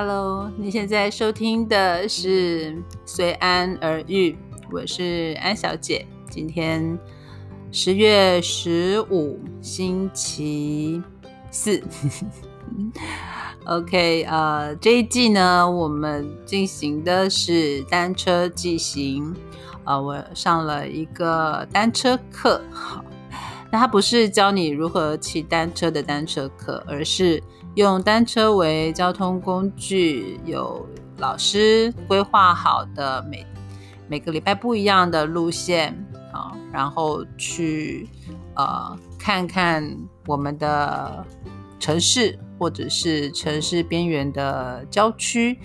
Hello，你现在收听的是《随安而遇》，我是安小姐。今天十月十五，星期四。OK，呃，这一季呢，我们进行的是单车骑行。呃，我上了一个单车课，好，那它不是教你如何骑单车的单车课，而是。用单车为交通工具，有老师规划好的每每个礼拜不一样的路线啊，然后去呃看看我们的城市或者是城市边缘的郊区，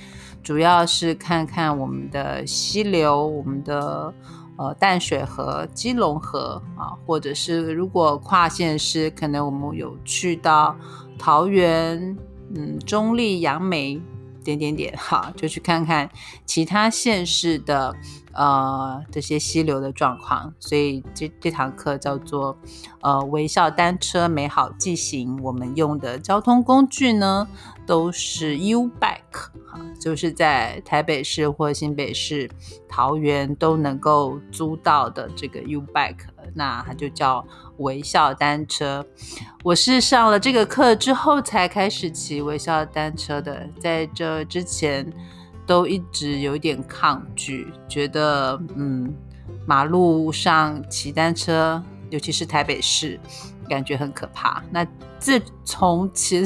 主要是看看我们的溪流，我们的呃淡水河、基隆河啊，或者是如果跨县市，可能我们有去到。桃园，嗯，中立、杨梅，点点点，哈，就去看看其他县市的呃这些溪流的状况。所以这这堂课叫做呃微笑单车美好记行。我们用的交通工具呢都是 U Bike，哈，就是在台北市或新北市、桃园都能够租到的这个 U Bike。那它就叫微笑单车。我是上了这个课之后才开始骑微笑单车的，在这之前都一直有点抗拒，觉得嗯，马路上骑单车，尤其是台北市，感觉很可怕。那自从骑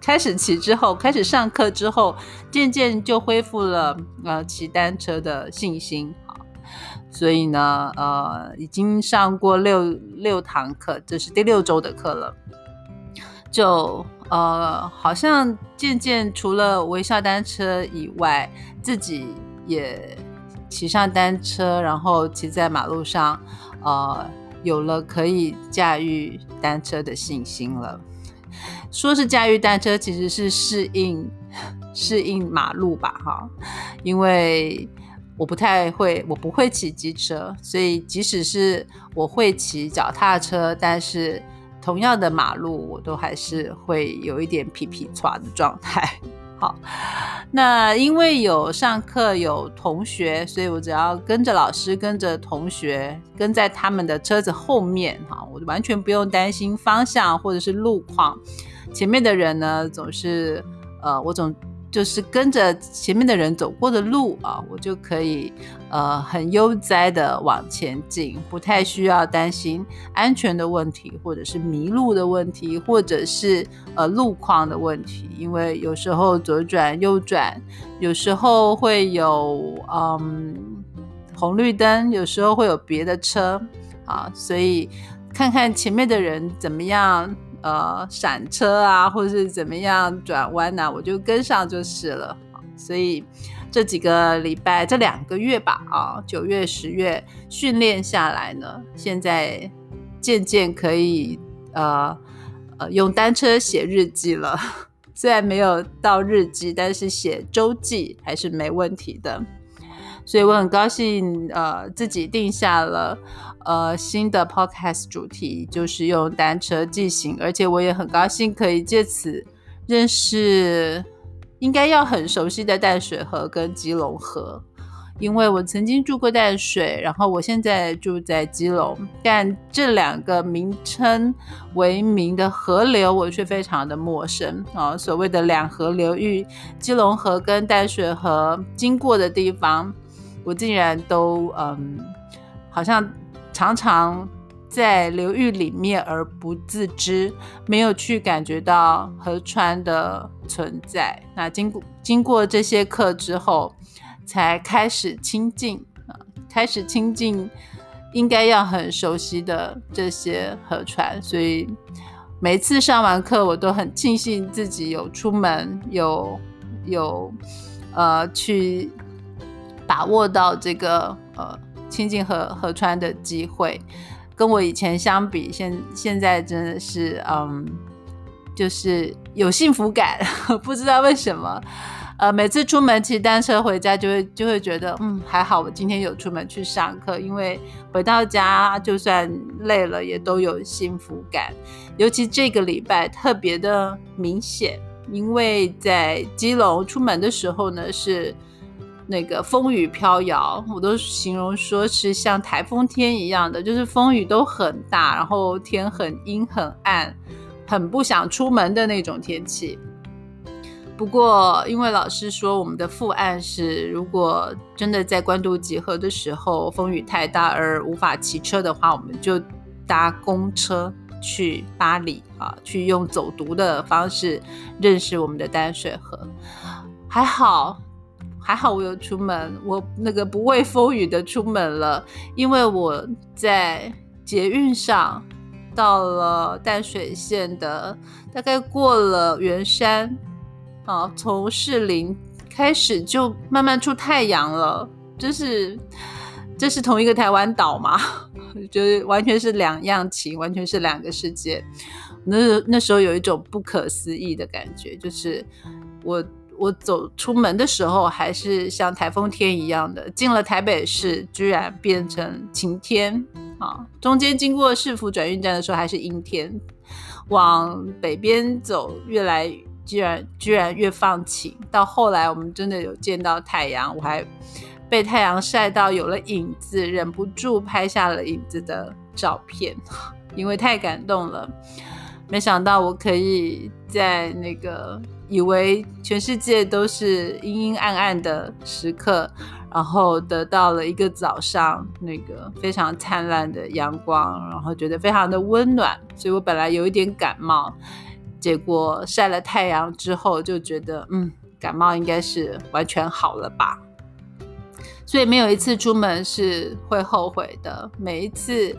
开始骑之后，开始上课之后，渐渐就恢复了呃骑单车的信心。所以呢，呃，已经上过六六堂课，这是第六周的课了。就呃，好像渐渐除了微笑单车以外，自己也骑上单车，然后骑在马路上，呃，有了可以驾驭单车的信心了。说是驾驭单车，其实是适应适应马路吧，哈，因为。我不太会，我不会骑机车，所以即使是我会骑脚踏车，但是同样的马路，我都还是会有一点皮皮抓的状态。好，那因为有上课有同学，所以我只要跟着老师，跟着同学，跟在他们的车子后面，哈，我完全不用担心方向或者是路况。前面的人呢，总是呃，我总。就是跟着前面的人走过的路啊，我就可以呃很悠哉的往前进，不太需要担心安全的问题，或者是迷路的问题，或者是呃路况的问题。因为有时候左转右转，有时候会有嗯红绿灯，有时候会有别的车啊，所以看看前面的人怎么样。呃，闪车啊，或是怎么样转弯呐，我就跟上就是了。所以这几个礼拜，这两个月吧，啊，九月、十月训练下来呢，现在渐渐可以呃呃用单车写日记了。虽然没有到日记，但是写周记还是没问题的。所以我很高兴，呃，自己定下了。呃，新的 podcast 主题就是用单车进行，而且我也很高兴可以借此认识应该要很熟悉的淡水河跟基隆河，因为我曾经住过淡水，然后我现在住在基隆，但这两个名称为名的河流我却非常的陌生啊。所谓的两河流域，基隆河跟淡水河经过的地方，我竟然都嗯，好像。常常在流域里面而不自知，没有去感觉到河川的存在。那经过经过这些课之后，才开始亲近啊，开始亲近应该要很熟悉的这些河川。所以每次上完课，我都很庆幸自己有出门，有有呃去把握到这个呃。亲近河河川的机会，跟我以前相比，现现在真的是，嗯，就是有幸福感，不知道为什么，呃，每次出门骑单车回家，就会就会觉得，嗯，还好我今天有出门去上课，因为回到家就算累了，也都有幸福感，尤其这个礼拜特别的明显，因为在基隆出门的时候呢是。那个风雨飘摇，我都形容说是像台风天一样的，就是风雨都很大，然后天很阴很暗，很不想出门的那种天气。不过，因为老师说我们的副案是，如果真的在关渡集合的时候风雨太大而无法骑车的话，我们就搭公车去巴黎啊，去用走读的方式认识我们的淡水河。还好。还好我有出门，我那个不畏风雨的出门了，因为我在捷运上到了淡水线的，大概过了圆山，啊，从士林开始就慢慢出太阳了，这是这是同一个台湾岛吗？就是完全是两样情，完全是两个世界。那那时候有一种不可思议的感觉，就是我。我走出门的时候还是像台风天一样的，进了台北市居然变成晴天啊！中间经过市府转运站的时候还是阴天，往北边走越来居然居然越放晴，到后来我们真的有见到太阳，我还被太阳晒到有了影子，忍不住拍下了影子的照片，因为太感动了。没想到我可以在那个。以为全世界都是阴阴暗暗的时刻，然后得到了一个早上那个非常灿烂的阳光，然后觉得非常的温暖。所以我本来有一点感冒，结果晒了太阳之后就觉得，嗯，感冒应该是完全好了吧。所以没有一次出门是会后悔的，每一次。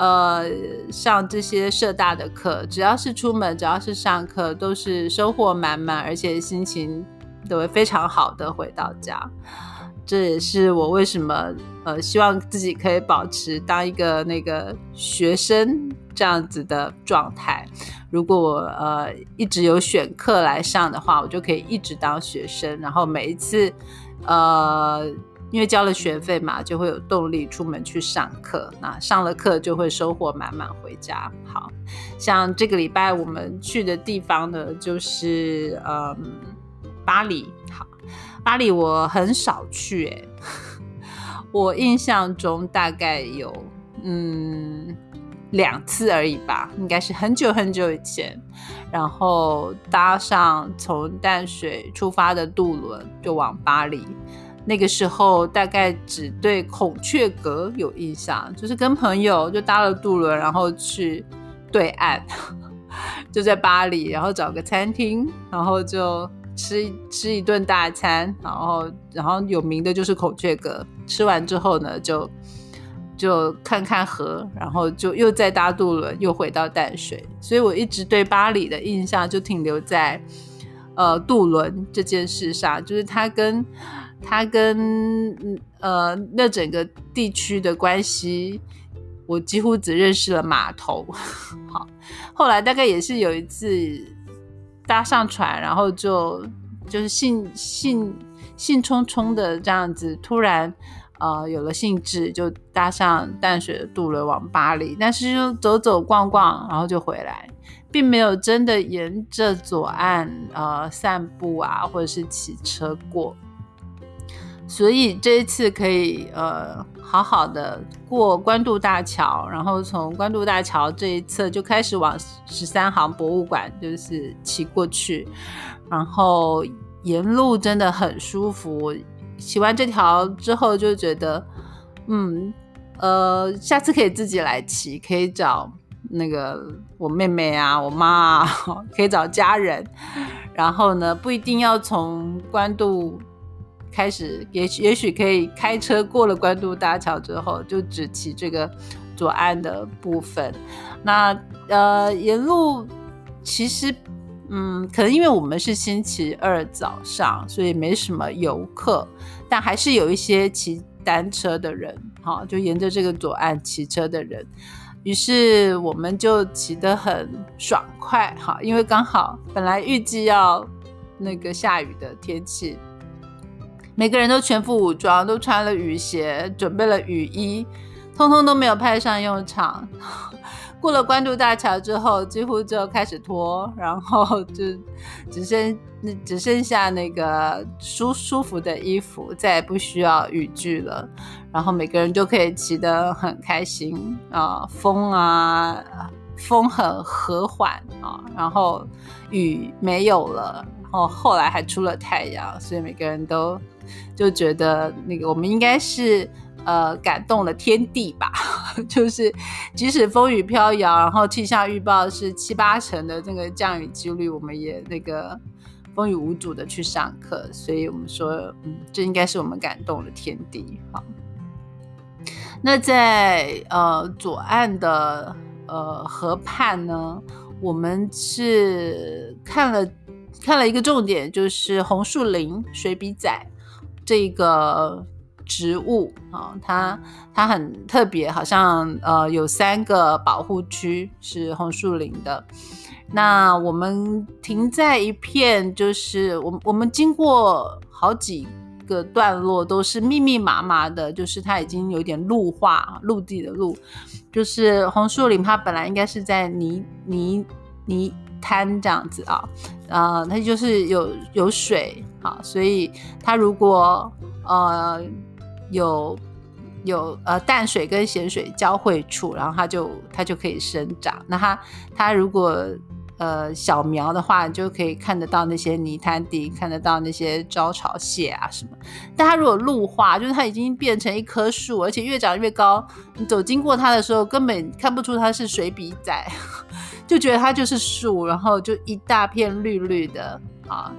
呃，上这些社大的课，只要是出门，只要是上课，都是收获满满，而且心情都会非常好的回到家。这也是我为什么呃希望自己可以保持当一个那个学生这样子的状态。如果我呃一直有选课来上的话，我就可以一直当学生，然后每一次呃。因为交了学费嘛，就会有动力出门去上课。那上了课就会收获满满回家。好像这个礼拜我们去的地方呢，就是嗯巴黎。好，巴黎我很少去，诶，我印象中大概有嗯两次而已吧，应该是很久很久以前。然后搭上从淡水出发的渡轮，就往巴黎。那个时候大概只对孔雀阁有印象，就是跟朋友就搭了渡轮，然后去对岸，就在巴黎，然后找个餐厅，然后就吃吃一顿大餐，然后然后有名的就是孔雀阁。吃完之后呢，就就看看河，然后就又再搭渡轮，又回到淡水。所以我一直对巴黎的印象就停留在呃渡轮这件事上，就是它跟。他跟呃那整个地区的关系，我几乎只认识了码头。好，后来大概也是有一次搭上船，然后就就是兴兴兴冲冲的这样子，突然呃有了兴致，就搭上淡水的渡轮往巴黎。但是就走走逛逛，然后就回来，并没有真的沿着左岸呃散步啊，或者是骑车过。所以这一次可以呃好好的过关渡大桥，然后从关渡大桥这一侧就开始往十三行博物馆就是骑过去，然后沿路真的很舒服。骑完这条之后就觉得，嗯呃，下次可以自己来骑，可以找那个我妹妹啊、我妈啊，可以找家人，然后呢不一定要从关渡。开始也许也许可以开车过了关渡大桥之后，就只骑这个左岸的部分。那呃沿路其实嗯，可能因为我们是星期二早上，所以没什么游客，但还是有一些骑单车的人，哈，就沿着这个左岸骑车的人。于是我们就骑得很爽快，哈，因为刚好本来预计要那个下雨的天气。每个人都全副武装，都穿了雨鞋，准备了雨衣，通通都没有派上用场。过了关渡大桥之后，几乎就开始脱，然后就只剩只剩下那个舒舒服的衣服，再也不需要雨具了。然后每个人就可以骑得很开心啊，风啊，风很和缓啊，然后雨没有了，哦后后来还出了太阳，所以每个人都就觉得那个我们应该是。呃，感动了天地吧，就是即使风雨飘摇，然后气象预报是七八成的这个降雨几率，我们也那个风雨无阻的去上课，所以我们说，嗯，这应该是我们感动了天地。好，那在呃左岸的呃河畔呢，我们是看了看了一个重点，就是红树林水笔仔这个。植物啊，它它很特别，好像呃有三个保护区是红树林的。那我们停在一片，就是我我们经过好几个段落，都是密密麻麻的，就是它已经有点陆化，陆地的陆，就是红树林，它本来应该是在泥泥泥滩这样子啊，呃，它就是有有水啊，所以它如果呃。有有呃淡水跟咸水交汇处，然后它就它就可以生长。那它它如果呃小苗的话，你就可以看得到那些泥滩地，看得到那些招潮蟹啊什么。但它如果陆化，就是它已经变成一棵树，而且越长越高，你走经过它的时候，根本看不出它是水笔仔，就觉得它就是树，然后就一大片绿绿的啊。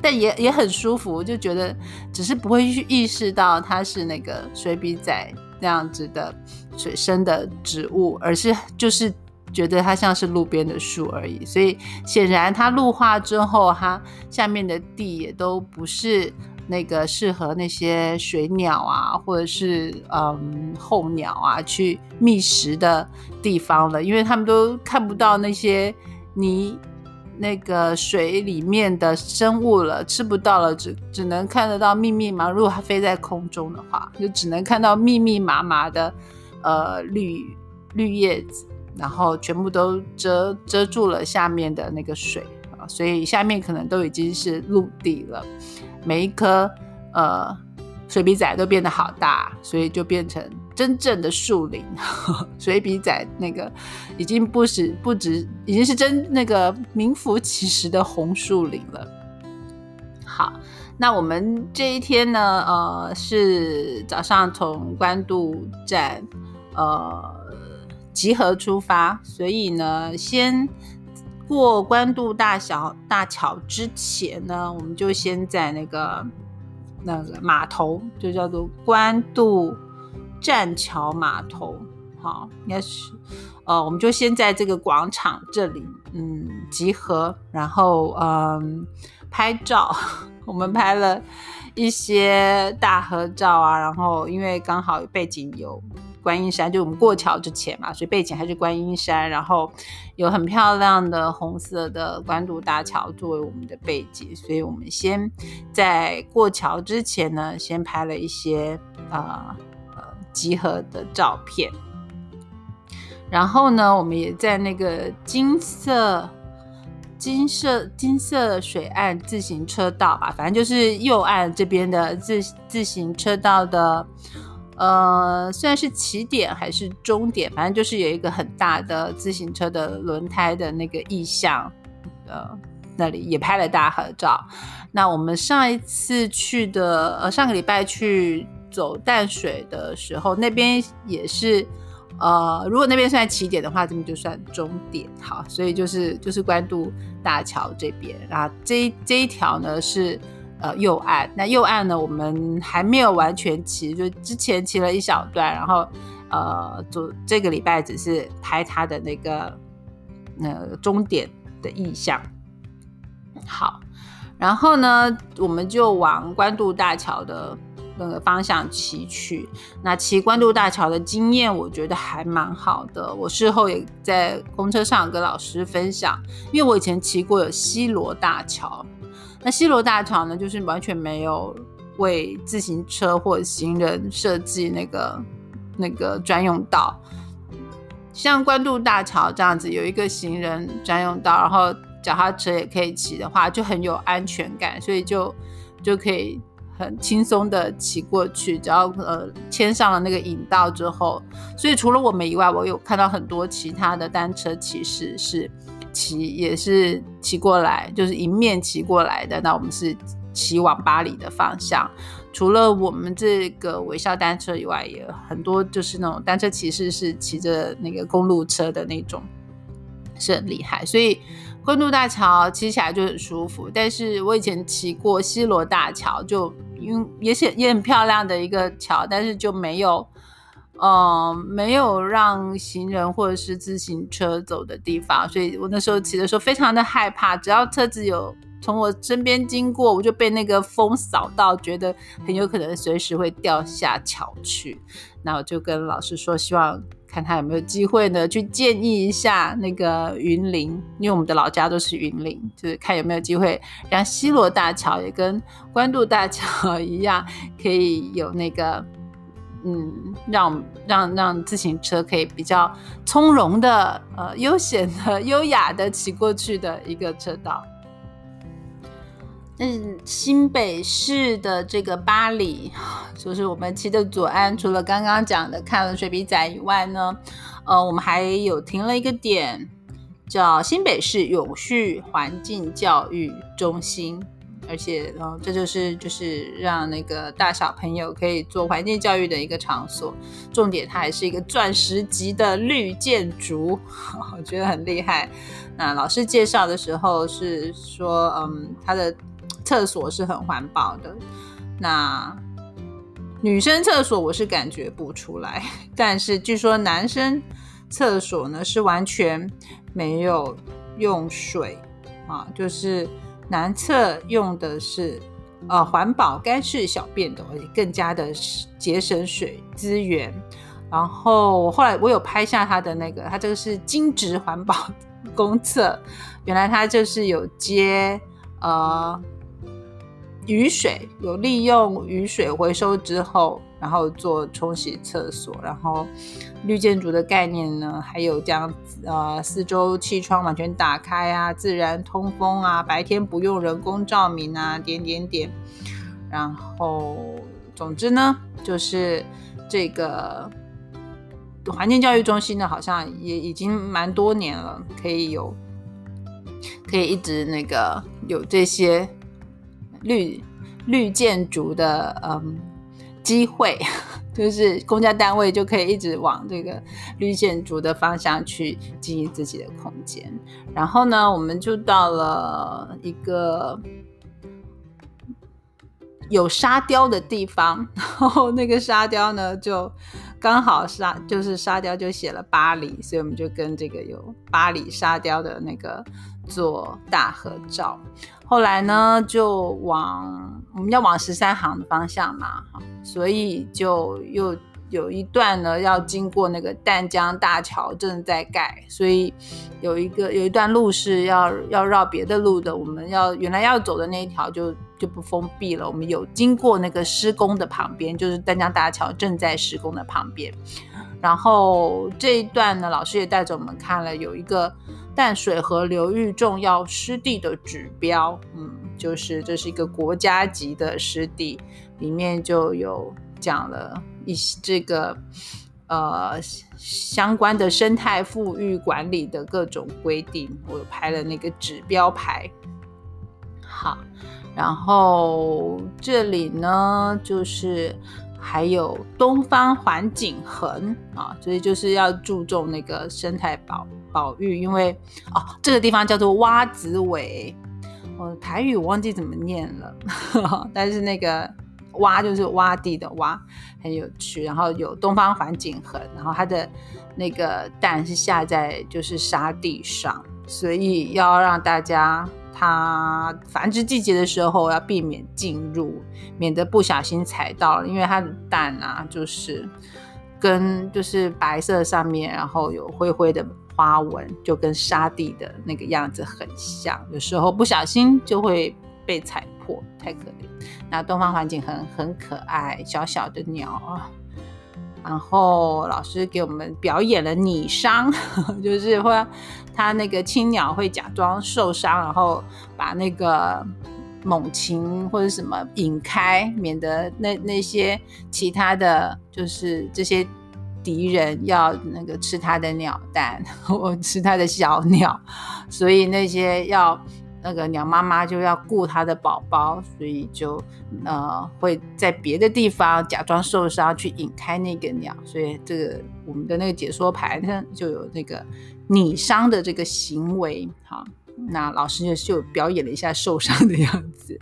但也也很舒服，就觉得只是不会去意识到它是那个水笔仔那样子的水生的植物，而是就是觉得它像是路边的树而已。所以显然它绿化之后，它下面的地也都不是那个适合那些水鸟啊，或者是嗯候鸟啊去觅食的地方了，因为他们都看不到那些泥。那个水里面的生物了，吃不到了，只只能看得到密密麻。如果它飞在空中的话，就只能看到密密麻麻的呃绿绿叶子，然后全部都遮遮住了下面的那个水啊，所以下面可能都已经是陆地了。每一颗呃水笔仔都变得好大，所以就变成。真正的树林，水笔仔那个已经不是不止，已经是真那个名副其实的红树林了。好，那我们这一天呢，呃，是早上从关渡站呃集合出发，所以呢，先过关渡大小大桥之前呢，我们就先在那个那个码头，就叫做关渡。栈桥码头，好，应该是，呃，我们就先在这个广场这里，嗯，集合，然后，嗯，拍照。我们拍了一些大合照啊，然后因为刚好背景有观音山，就我们过桥之前嘛，所以背景还是观音山，然后有很漂亮的红色的关渡大桥作为我们的背景，所以我们先在过桥之前呢，先拍了一些，啊。集合的照片，然后呢，我们也在那个金色、金色、金色水岸自行车道吧，反正就是右岸这边的自自行车道的，呃，虽然是起点还是终点，反正就是有一个很大的自行车的轮胎的那个意象，呃，那里也拍了大合照。那我们上一次去的，呃，上个礼拜去。走淡水的时候，那边也是，呃，如果那边算起点的话，这边就算终点。好，所以就是就是关渡大桥这边，然后这这一条呢是呃右岸，那右岸呢我们还没有完全骑，就之前骑了一小段，然后呃，做这个礼拜只是拍它的那个呃终点的意象。好，然后呢，我们就往关渡大桥的。那个方向骑去，那骑关渡大桥的经验，我觉得还蛮好的。我事后也在公车上跟老师分享，因为我以前骑过有西罗大桥，那西罗大桥呢，就是完全没有为自行车或行人设计那个那个专用道，像关渡大桥这样子有一个行人专用道，然后脚踏车也可以骑的话，就很有安全感，所以就就可以很轻松的骑过去。只要呃牵上了那个引道之后，所以除了我们以外，我有看到很多其他的单车骑士是骑也是骑过来，就是迎面骑过来的。那我们是骑往巴黎的方向。除了我们这个微笑单车以外，也很多就是那种单车骑士是骑着那个公路车的那种，是很厉害。所以关渡大桥骑起来就很舒服。但是我以前骑过西罗大桥，就因也是也很漂亮的一个桥，但是就没有，呃，没有让行人或者是自行车走的地方，所以我那时候骑的时候非常的害怕，只要车子有。从我身边经过，我就被那个风扫到，觉得很有可能随时会掉下桥去。那我就跟老师说，希望看他有没有机会呢，去建议一下那个云林，因为我们的老家都是云林，就是看有没有机会让西罗大桥也跟关渡大桥 一样，可以有那个，嗯，让让让自行车可以比较从容的、呃悠闲的、优雅的骑过去的一个车道。嗯，新北市的这个巴黎，就是我们骑的左岸，除了刚刚讲的看了水笔仔以外呢，呃，我们还有停了一个点，叫新北市永续环境教育中心，而且，呃，这就是就是让那个大小朋友可以做环境教育的一个场所。重点，它还是一个钻石级的绿建筑，我觉得很厉害。那老师介绍的时候是说，嗯，它的。厕所是很环保的，那女生厕所我是感觉不出来，但是据说男生厕所呢是完全没有用水啊，就是男厕用的是呃环保干式小便斗，而且更加的节省水资源。然后后来我有拍下他的那个，他这个是精致环保公厕，原来他就是有接呃。雨水有利用雨水回收之后，然后做冲洗厕所，然后绿建筑的概念呢，还有这样呃四周气窗完全打开啊，自然通风啊，白天不用人工照明啊，点点点。然后总之呢，就是这个环境教育中心呢，好像也已经蛮多年了，可以有可以一直那个有这些。绿绿建筑的嗯机会，就是公家单位就可以一直往这个绿建筑的方向去经营自己的空间。然后呢，我们就到了一个有沙雕的地方，然后那个沙雕呢，就刚好沙就是沙雕就写了巴黎，所以我们就跟这个有巴黎沙雕的那个做大合照。后来呢，就往我们要往十三行的方向嘛，所以就又有一段呢要经过那个淡江大桥正在盖，所以有一个有一段路是要要绕别的路的。我们要原来要走的那一条就就不封闭了，我们有经过那个施工的旁边，就是淡江大桥正在施工的旁边。然后这一段呢，老师也带着我们看了有一个。淡水河流域重要湿地的指标，嗯，就是这是一个国家级的湿地，里面就有讲了一些这个呃相关的生态富裕管理的各种规定，我拍了那个指标牌。好，然后这里呢就是。还有东方环景衡啊，所以就是要注重那个生态保保育，因为哦，这个地方叫做洼子尾，我台语我忘记怎么念了，但是那个洼就是洼地的洼，很有趣。然后有东方环景衡，然后它的那个蛋是下在就是沙地上，所以要让大家。它繁殖季节的时候要避免进入，免得不小心踩到，因为它的蛋啊，就是跟就是白色上面，然后有灰灰的花纹，就跟沙地的那个样子很像，有时候不小心就会被踩破，太可怜。那东方环境很很可爱，小小的鸟啊。然后老师给我们表演了拟伤，就是会他那个青鸟会假装受伤，然后把那个猛禽或者什么引开，免得那那些其他的就是这些敌人要那个吃他的鸟蛋 或吃他的小鸟，所以那些要。那个鸟妈妈就要顾它的宝宝，所以就呃会在别的地方假装受伤去引开那个鸟，所以这个我们的那个解说牌呢就有这个拟伤的这个行为。好，那老师就就表演了一下受伤的样子。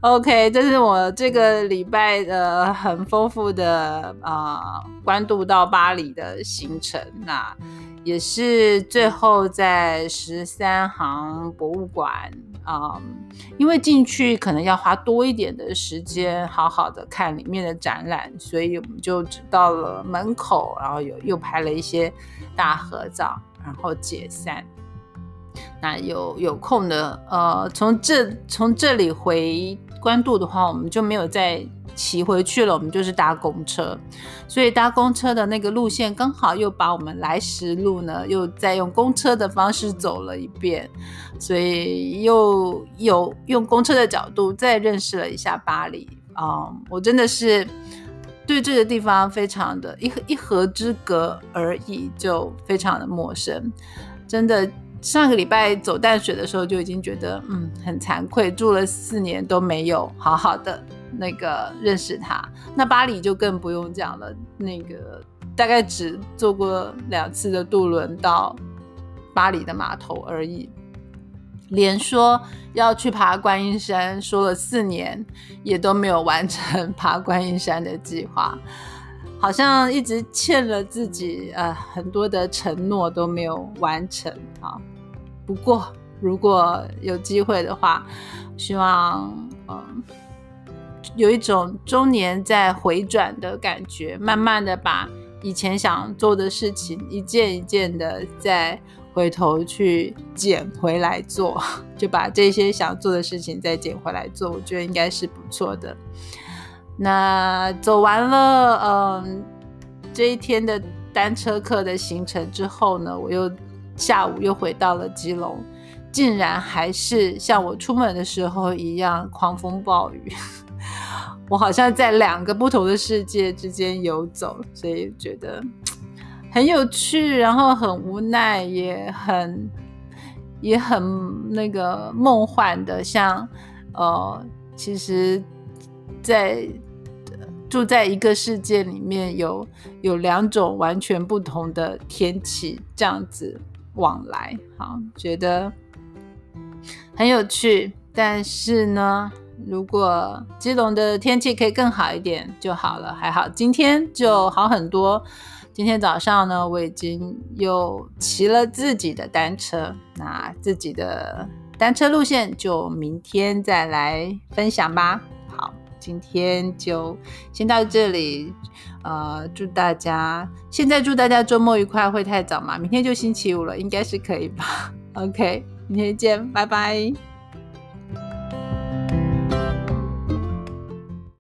OK，这是我这个礼拜的很丰富的啊关渡到巴黎的行程。那。也是最后在十三行博物馆啊，因为进去可能要花多一点的时间，好好的看里面的展览，所以我们就只到了门口，然后有又拍了一些大合照，然后解散。那有有空的，呃，从这从这里回关渡的话，我们就没有再。骑回去了，我们就是搭公车，所以搭公车的那个路线刚好又把我们来时路呢，又再用公车的方式走了一遍，所以又有用公车的角度再认识了一下巴黎啊！我真的是对这个地方非常的一一河之隔而已，就非常的陌生。真的，上个礼拜走淡水的时候就已经觉得嗯很惭愧，住了四年都没有好好的。那个认识他，那巴黎就更不用讲了。那个大概只坐过两次的渡轮到巴黎的码头而已，连说要去爬观音山，说了四年也都没有完成爬观音山的计划，好像一直欠了自己呃很多的承诺都没有完成啊。不过如果有机会的话，希望嗯。有一种中年在回转的感觉，慢慢的把以前想做的事情一件一件的再回头去捡回来做，就把这些想做的事情再捡回来做，我觉得应该是不错的。那走完了，嗯，这一天的单车课的行程之后呢，我又下午又回到了基隆，竟然还是像我出门的时候一样狂风暴雨。我好像在两个不同的世界之间游走，所以觉得很有趣，然后很无奈，也很也很那个梦幻的，像呃，其实，在住在一个世界里面，有有两种完全不同的天气这样子往来，好，觉得很有趣，但是呢。如果基隆的天气可以更好一点就好了，还好今天就好很多。今天早上呢，我已经又骑了自己的单车，那自己的单车路线就明天再来分享吧。今天就先到这里，呃，祝大家现在祝大家周末愉快，会太早嘛？明天就星期五了，应该是可以吧？OK，明天见，拜拜。